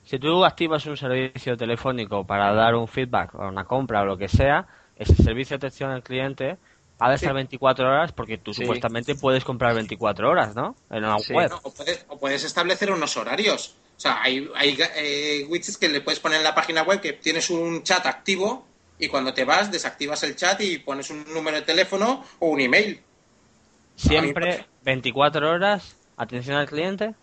Si tú activas un servicio telefónico para dar un feedback o una compra o lo que sea, ese servicio de atención al cliente ha de estar 24 horas porque tú supuestamente puedes comprar 24 horas, ¿no? En una web. o, puedes, o, puedes, establecer unos horarios. O sea, hay, hay eh, widgets que le puedes poner en la página web que tienes un chat activo y cuando te vas desactivas el chat y pones un número de teléfono o un email. ¿Siempre 24 horas atención al cliente?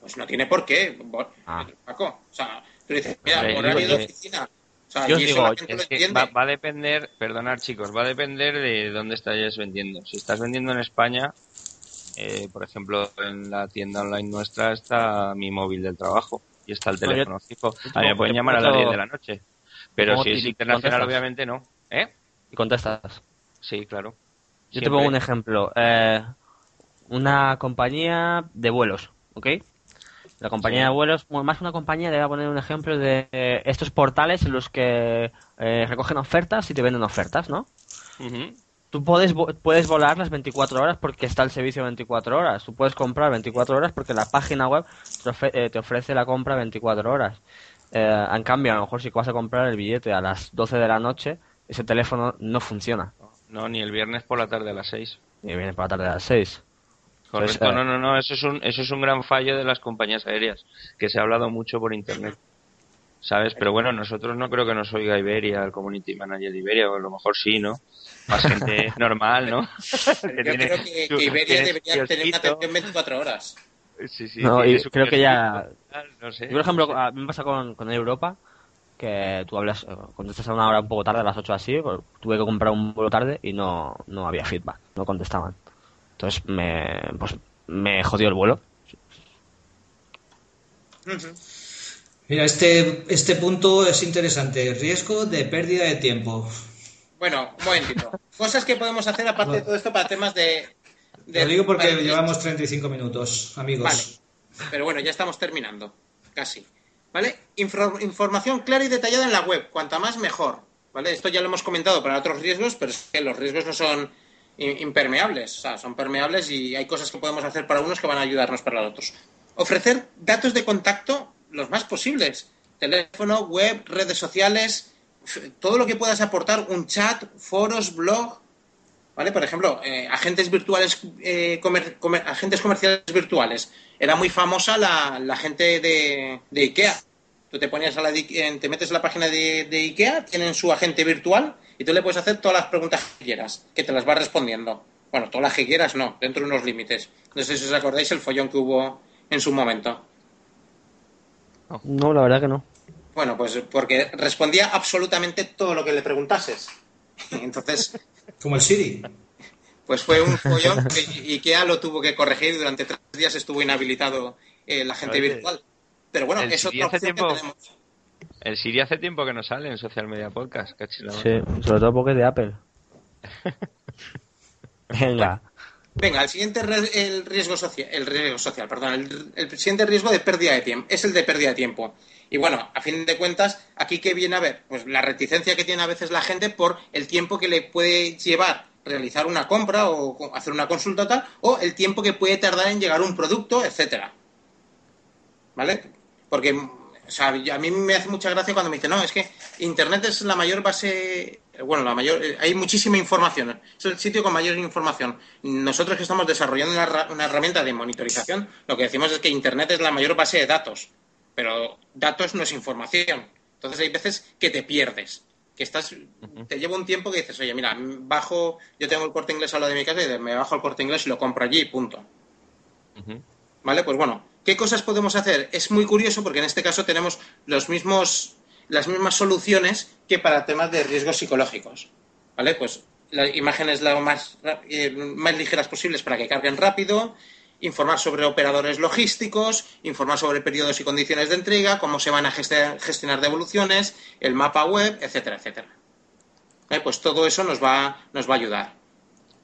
pues no tiene por qué, ah. Paco. O sea, tú dices, mira, horario de oficina. O sea, Yo digo, es que va, a depender, perdonad chicos, va a depender de dónde estáis vendiendo. Si estás vendiendo en España, eh, por ejemplo, en la tienda online nuestra está mi móvil del trabajo y está el teléfono fijo. A mí me pueden llamar a las 10 de la noche. Pero si es internacional, obviamente no. ¿Eh? Y contestas. Sí, claro. Yo te pongo un ejemplo. Eh, una compañía de vuelos, ¿ok? La compañía de vuelos, más una compañía, le voy a poner un ejemplo de eh, estos portales en los que eh, recogen ofertas y te venden ofertas, ¿no? Tú puedes, puedes volar las 24 horas porque está el servicio 24 horas. Tú puedes comprar 24 horas porque la página web te ofrece la compra 24 horas. Eh, en cambio, a lo mejor si vas a comprar el billete a las 12 de la noche, ese teléfono no funciona. No, ni el viernes por la tarde a las 6. Ni el viernes por la tarde a las 6. Correcto, pues, no, no, no, eso es, un, eso es un gran fallo de las compañías aéreas, que se ha hablado mucho por internet. ¿Sabes? Pero bueno, nosotros no creo que nos oiga Iberia, el community manager de Iberia, o a lo mejor sí, ¿no? Más gente normal, ¿no? Yo creo que, Iberia debería tener una atención 24 horas. Sí, sí. No, y creo que ya. No sé. Yo, por ejemplo, a mí me pasa con, con Europa que tú hablas, eh, cuando estás a una hora un poco tarde, a las 8 así, pues, tuve que comprar un vuelo tarde y no, no había feedback, no contestaban. Entonces me, pues, me jodió el vuelo. Mira, este, este punto es interesante. Riesgo de pérdida de tiempo. Bueno, un momentito. Cosas que podemos hacer aparte de todo esto para temas de, lo digo porque llevamos 35 minutos, amigos. Vale. Pero bueno, ya estamos terminando. Casi. ¿Vale? información clara y detallada en la web. Cuanta más, mejor. ¿Vale? Esto ya lo hemos comentado para otros riesgos, pero es que los riesgos no son impermeables. O sea, son permeables y hay cosas que podemos hacer para unos que van a ayudarnos para los otros. Ofrecer datos de contacto los más posibles. Teléfono, web, redes sociales, todo lo que puedas aportar, un chat, foros, blog, ¿vale? Por ejemplo, eh, agentes virtuales, eh, agentes comerciales virtuales. Era muy famosa la, gente de, IKEA. Tú te ponías a la te metes en la página de, IKEA, tienen su agente virtual y tú le puedes hacer todas las preguntas que quieras, que te las va respondiendo. Bueno, todas las que quieras no, dentro de unos límites. No sé si os acordáis el follón que hubo en su momento. No, la verdad que no. Bueno, pues porque respondía absolutamente todo lo que le preguntases. Entonces, Como el Siri. pues fue un follón que IKEA lo tuvo que corregir y durante tres días estuvo inhabilitado eh, la gente Oye, virtual. Pero bueno, es otra hace opción que tiempo- tenemos. El Siri hace tiempo que no sale en Social Media Podcast, cachilada. Sí, sobre todo porque es de Apple. Venga. Venga, el siguiente el riesgo social, el riesgo social, perdón, el, el siguiente riesgo de pérdida de tiempo es el de pérdida de tiempo. Y bueno, a fin de cuentas, aquí que viene a ver, pues la reticencia que tiene a veces la gente por el tiempo que le puede llevar realizar una compra o hacer una consulta tal, o el tiempo que puede tardar en llegar un producto, etcétera. ¿Vale? Porque, a mí me hace mucha gracia cuando me dicen, no, es que Internet es la mayor base, bueno, la mayor, eh, hay muchísima información, es el sitio con mayor información. Nosotros que estamos desarrollando una herramienta de monitorización, lo que decimos es que Internet es la mayor base de datos, pero datos no es información. Entonces hay veces que te pierdes, que estás, te lleva un tiempo que dices, oye, mira, bajo, yo tengo el corte inglés a lo de mi casa y me bajo el corte inglés y lo compro allí, punto. ¿Vale? Pues bueno, ¿qué cosas podemos hacer? Es muy curioso porque en este caso tenemos los mismos, las mismas soluciones que para temas de riesgos psicológicos. ¿Vale? Pues las imágenes lo más, eh, más ligeras posibles para que carguen rápido, informar sobre operadores logísticos, informar sobre periodos y condiciones de entrega, cómo se van a gestionar devoluciones, el mapa web, etcétera, etcétera. ¿Vale? Pues todo eso nos va, nos va a ayudar.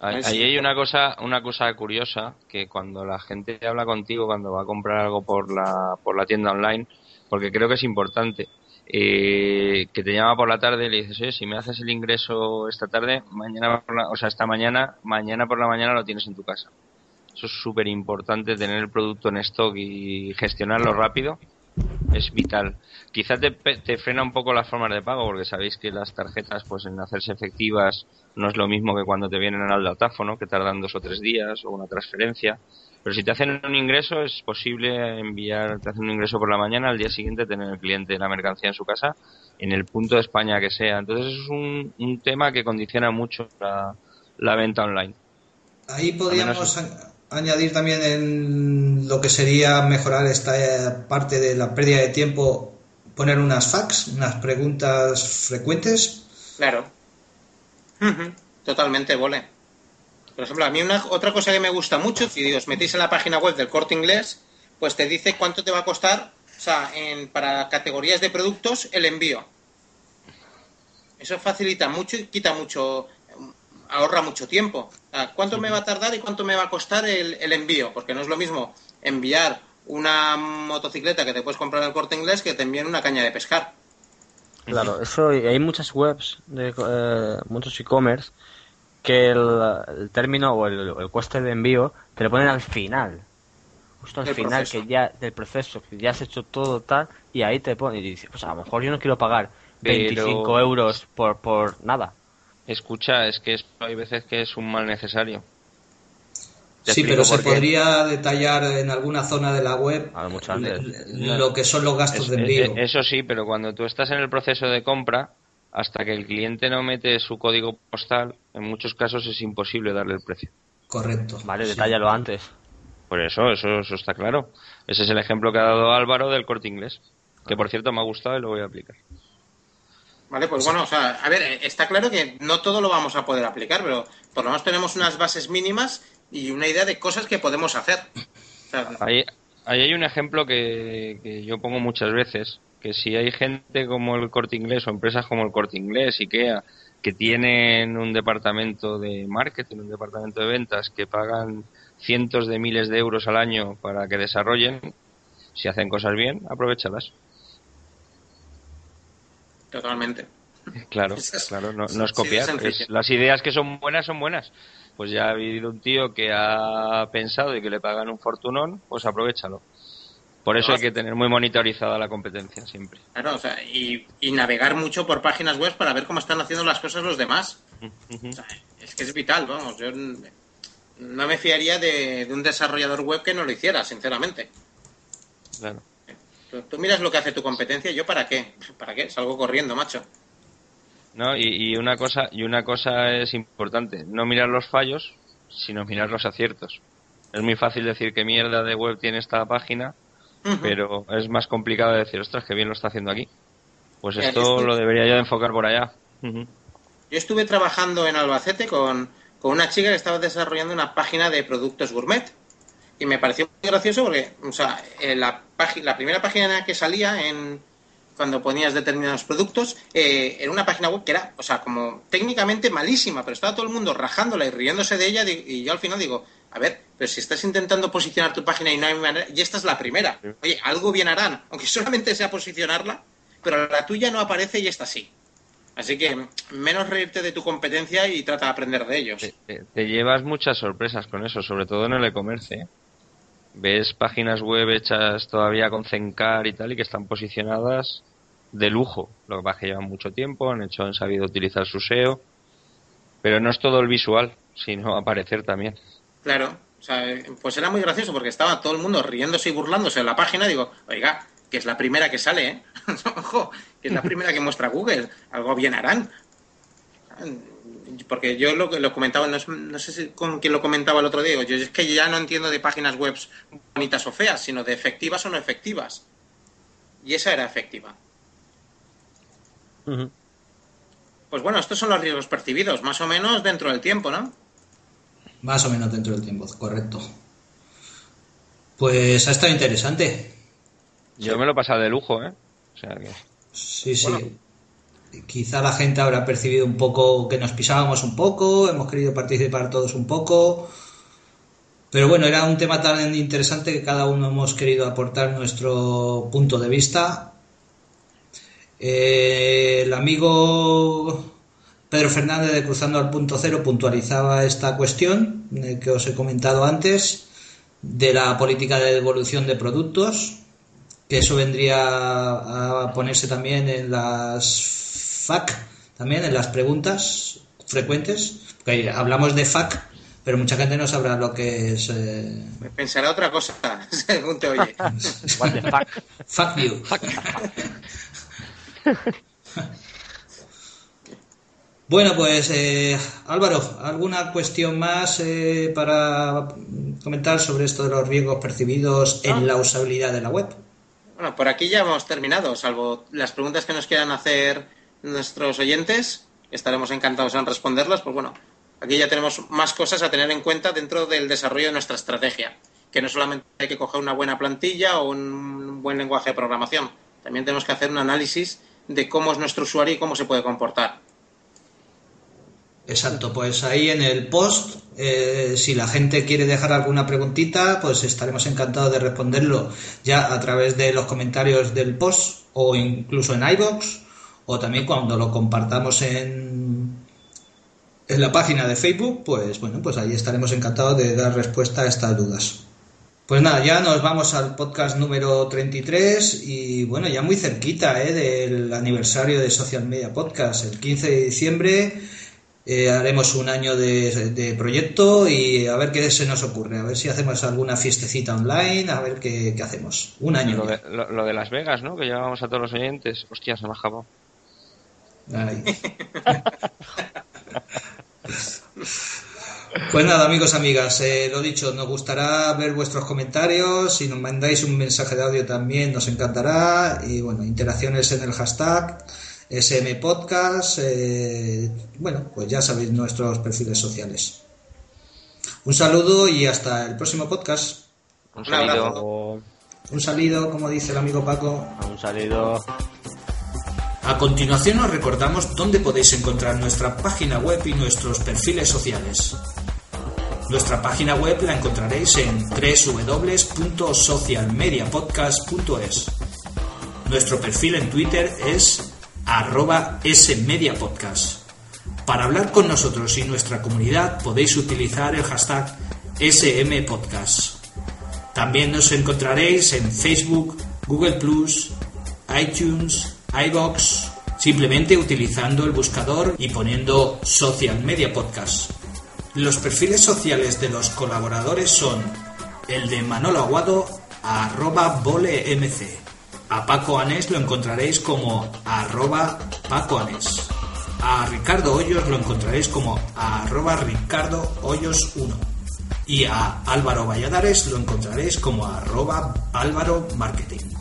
Ahí hay una cosa, una cosa curiosa que cuando la gente habla contigo cuando va a comprar algo por la, por la tienda online, porque creo que es importante, eh, que te llama por la tarde y le dices, oye, si me haces el ingreso esta tarde, mañana, por la- o sea, esta mañana, mañana por la mañana lo tienes en tu casa. Eso es súper importante, tener el producto en stock y gestionarlo rápido es vital. Quizá te, te frena un poco las formas de pago, porque sabéis que las tarjetas, pues en hacerse efectivas, no es lo mismo que cuando te vienen al datáfono, que tardan dos o tres días, o una transferencia. Pero si te hacen un ingreso, es posible enviar, te hacen un ingreso por la mañana, al día siguiente tener el cliente la mercancía en su casa, en el punto de España que sea. Entonces es un, un tema que condiciona mucho la, la venta online. Ahí podríamos añadir también en lo que sería mejorar esta eh, parte de la pérdida de tiempo, poner unas fax, unas preguntas frecuentes. Claro. Totalmente, vole. Por ejemplo, a mí una, otra cosa que me gusta mucho, si os metéis en la página web del corte inglés, pues te dice cuánto te va a costar, o sea, en, para categorías de productos, el envío. Eso facilita mucho y quita mucho, ahorra mucho tiempo. Sea, ¿Cuánto me va a tardar y cuánto me va a costar el, el envío? Porque no es lo mismo enviar una motocicleta que te puedes comprar en el corte inglés que te envíen una caña de pescar. Claro, eso hay muchas webs, de, eh, muchos e-commerce, que el, el término o el, el coste de envío te lo ponen al final. Justo al final proceso. que ya del proceso, que ya has hecho todo tal, y ahí te ponen y dices, pues a lo mejor yo no quiero pagar Pero- 25 euros por, por nada. Escucha, es que hay veces que es un mal necesario. Te Sí, pero se qué. podría detallar en alguna zona de la web lo que son los gastos Es- de envío. Eso sí, pero cuando tú estás en el proceso de compra, hasta que el cliente no mete su código postal, en muchos casos es imposible darle el precio. Correcto. Vale, sí. detállalo antes. Por eso, eso, eso está claro. Ese es el ejemplo que ha dado Álvaro del corte inglés. Que por cierto me ha gustado y lo voy a aplicar. Vale, pues bueno, o sea, a ver, eh, está claro que no todo lo vamos a poder aplicar, pero por lo menos tenemos unas bases mínimas y una idea de cosas que podemos hacer. Ahí, hay un ejemplo que, que yo pongo muchas veces, que si hay gente como el corte inglés o empresas como el corte inglés, IKEA, que tienen un departamento de marketing, un departamento de ventas, que pagan cientos de miles de euros al año para que desarrollen, si hacen cosas bien, aprovechalas. Totalmente. Claro, claro, no, es copiar. es- las ideas que son buenas son buenas. Pues ya ha habido un tío que ha pensado y que le pagan un fortunón, pues aprovechalo. Por eso hay que tener muy monitorizada la competencia siempre. Claro, o sea, y, y navegar mucho por páginas web para ver cómo están haciendo las cosas los demás. O sea, es que es vital, vamos. Yo no me fiaría de, de un desarrollador web que no lo hiciera, sinceramente. Claro. Tú, tú miras lo que hace tu competencia, ¿yo para qué? ¿Para qué? Salgo corriendo, macho. ¿No? Y, y una cosa y una cosa es importante, no mirar los fallos, sino mirar los aciertos. Es muy fácil decir que mierda de web tiene esta página pero es más complicado de decir, ostras, que bien lo está haciendo aquí. Pues esto lo debería yo enfocar por allá. Yo estuve trabajando en Albacete con, con una chica que estaba desarrollando una página de productos gourmet y me pareció muy gracioso porque, o sea, la, la primera página que salía en cuando ponías determinados productos eh, era una página web que era, o sea, como técnicamente malísima, pero estaba todo el mundo rajándola y riéndose de ella y yo al final digo, a ver, pero si estás intentando posicionar tu página y no hay manera, y esta es la primera, oye, algo bien harán, aunque solamente sea posicionarla, pero la tuya no aparece y esta sí. Así que menos reírte de tu competencia y trata de aprender de ellos. Te, llevas muchas sorpresas con eso, sobre todo en el e-commerce. ¿eh? Ves páginas web hechas todavía con Zencar y tal y que están posicionadas de lujo. Lo que pasa es que llevan mucho tiempo, han hecho, han sabido utilizar su SEO, pero no es todo el visual, sino aparecer también. Claro, o sea, pues era muy gracioso porque estaba todo el mundo riéndose y burlándose en la página. Digo, oiga, que es la primera que sale, ¿eh? Ojo, que es la primera que muestra Google. Algo bien harán. Porque yo lo, lo comentaba, no, sé si con quién lo comentaba el otro día. Yo es que ya no entiendo de páginas web bonitas o feas, sino de efectivas o no efectivas. Y esa era efectiva. Pues bueno, estos son los riesgos percibidos, más o menos dentro del tiempo, ¿no? Más o menos dentro del tiempo, correcto. Pues ha estado interesante. Yo me lo he pasado de lujo, ¿eh? O sea que... Sí, sí. Quizá la gente habrá percibido un poco que nos pisábamos un poco, hemos querido participar todos un poco. Pero bueno, era un tema tan interesante que cada uno hemos querido aportar nuestro punto de vista. Eh, el amigo Pedro Fernández de Cruzando al Punto Cero puntualizaba esta cuestión eh, que os he comentado antes de la política de devolución de productos, que eso vendría a ponerse también en las FAC, también en las preguntas frecuentes, porque hablamos de FAC, pero mucha gente no sabrá lo que es. Eh... Pensará otra cosa, según te oye. fuck? Fuck you. Bueno, pues eh, Álvaro, ¿alguna cuestión más eh, para comentar sobre esto de los riesgos percibidos en la usabilidad de la web? Bueno, por aquí ya hemos terminado, salvo las preguntas que nos quieran hacer nuestros oyentes, estaremos encantados en responderlas, pues bueno, aquí ya tenemos más cosas a tener en cuenta dentro del desarrollo de nuestra estrategia, que no solamente hay que coger una buena plantilla o un buen lenguaje de programación, también tenemos que hacer un análisis de cómo es nuestro usuario y cómo se puede comportar. Exacto, pues ahí en el post, eh, si la gente quiere dejar alguna preguntita, pues estaremos encantados de responderlo ya a través de los comentarios del post o incluso en iBox o también cuando lo compartamos en, en la página de Facebook, pues bueno, pues ahí estaremos encantados de dar respuesta a estas dudas. Pues nada, ya nos vamos al podcast número 33 y bueno, ya muy cerquita ¿eh? del aniversario de Social Media Podcast, el 15 de diciembre eh, haremos un año de, proyecto y a ver qué se nos ocurre, a ver si hacemos alguna fiestecita online, a ver qué, hacemos. Un año. Lo de, lo, de, Las Vegas, ¿no? Que llevamos a todos los oyentes. Hostia, se me ha acabado. Pues nada, amigos, amigas, eh, lo dicho, nos gustará ver vuestros comentarios. Si nos mandáis un mensaje de audio también nos encantará. Y bueno, interacciones en el hashtag. SM Podcast. Eh, bueno, pues ya sabéis nuestros perfiles sociales. Un saludo y hasta el próximo podcast. Un saludo. Un saludo, como dice el amigo Paco. Un saludo. A continuación os recordamos dónde podéis encontrar nuestra página web y nuestros perfiles sociales. Nuestra página web la encontraréis en www.socialmediapodcast.es. Nuestro perfil en Twitter es arroba smediapodcast. Para hablar con nosotros y nuestra comunidad podéis utilizar el hashtag SMPodcast. También nos encontraréis en Facebook, Google iTunes, iBox, simplemente utilizando el buscador y poniendo Social Media Podcast. Los perfiles sociales de los colaboradores son el de Manolo Aguado, arroba bolemc a Paco Anés lo encontraréis como arroba Paco Anés. A Ricardo Hoyos lo encontraréis como arroba Ricardo Hoyos 1. Y a Álvaro Valladares lo encontraréis como arroba Álvaro Marketing.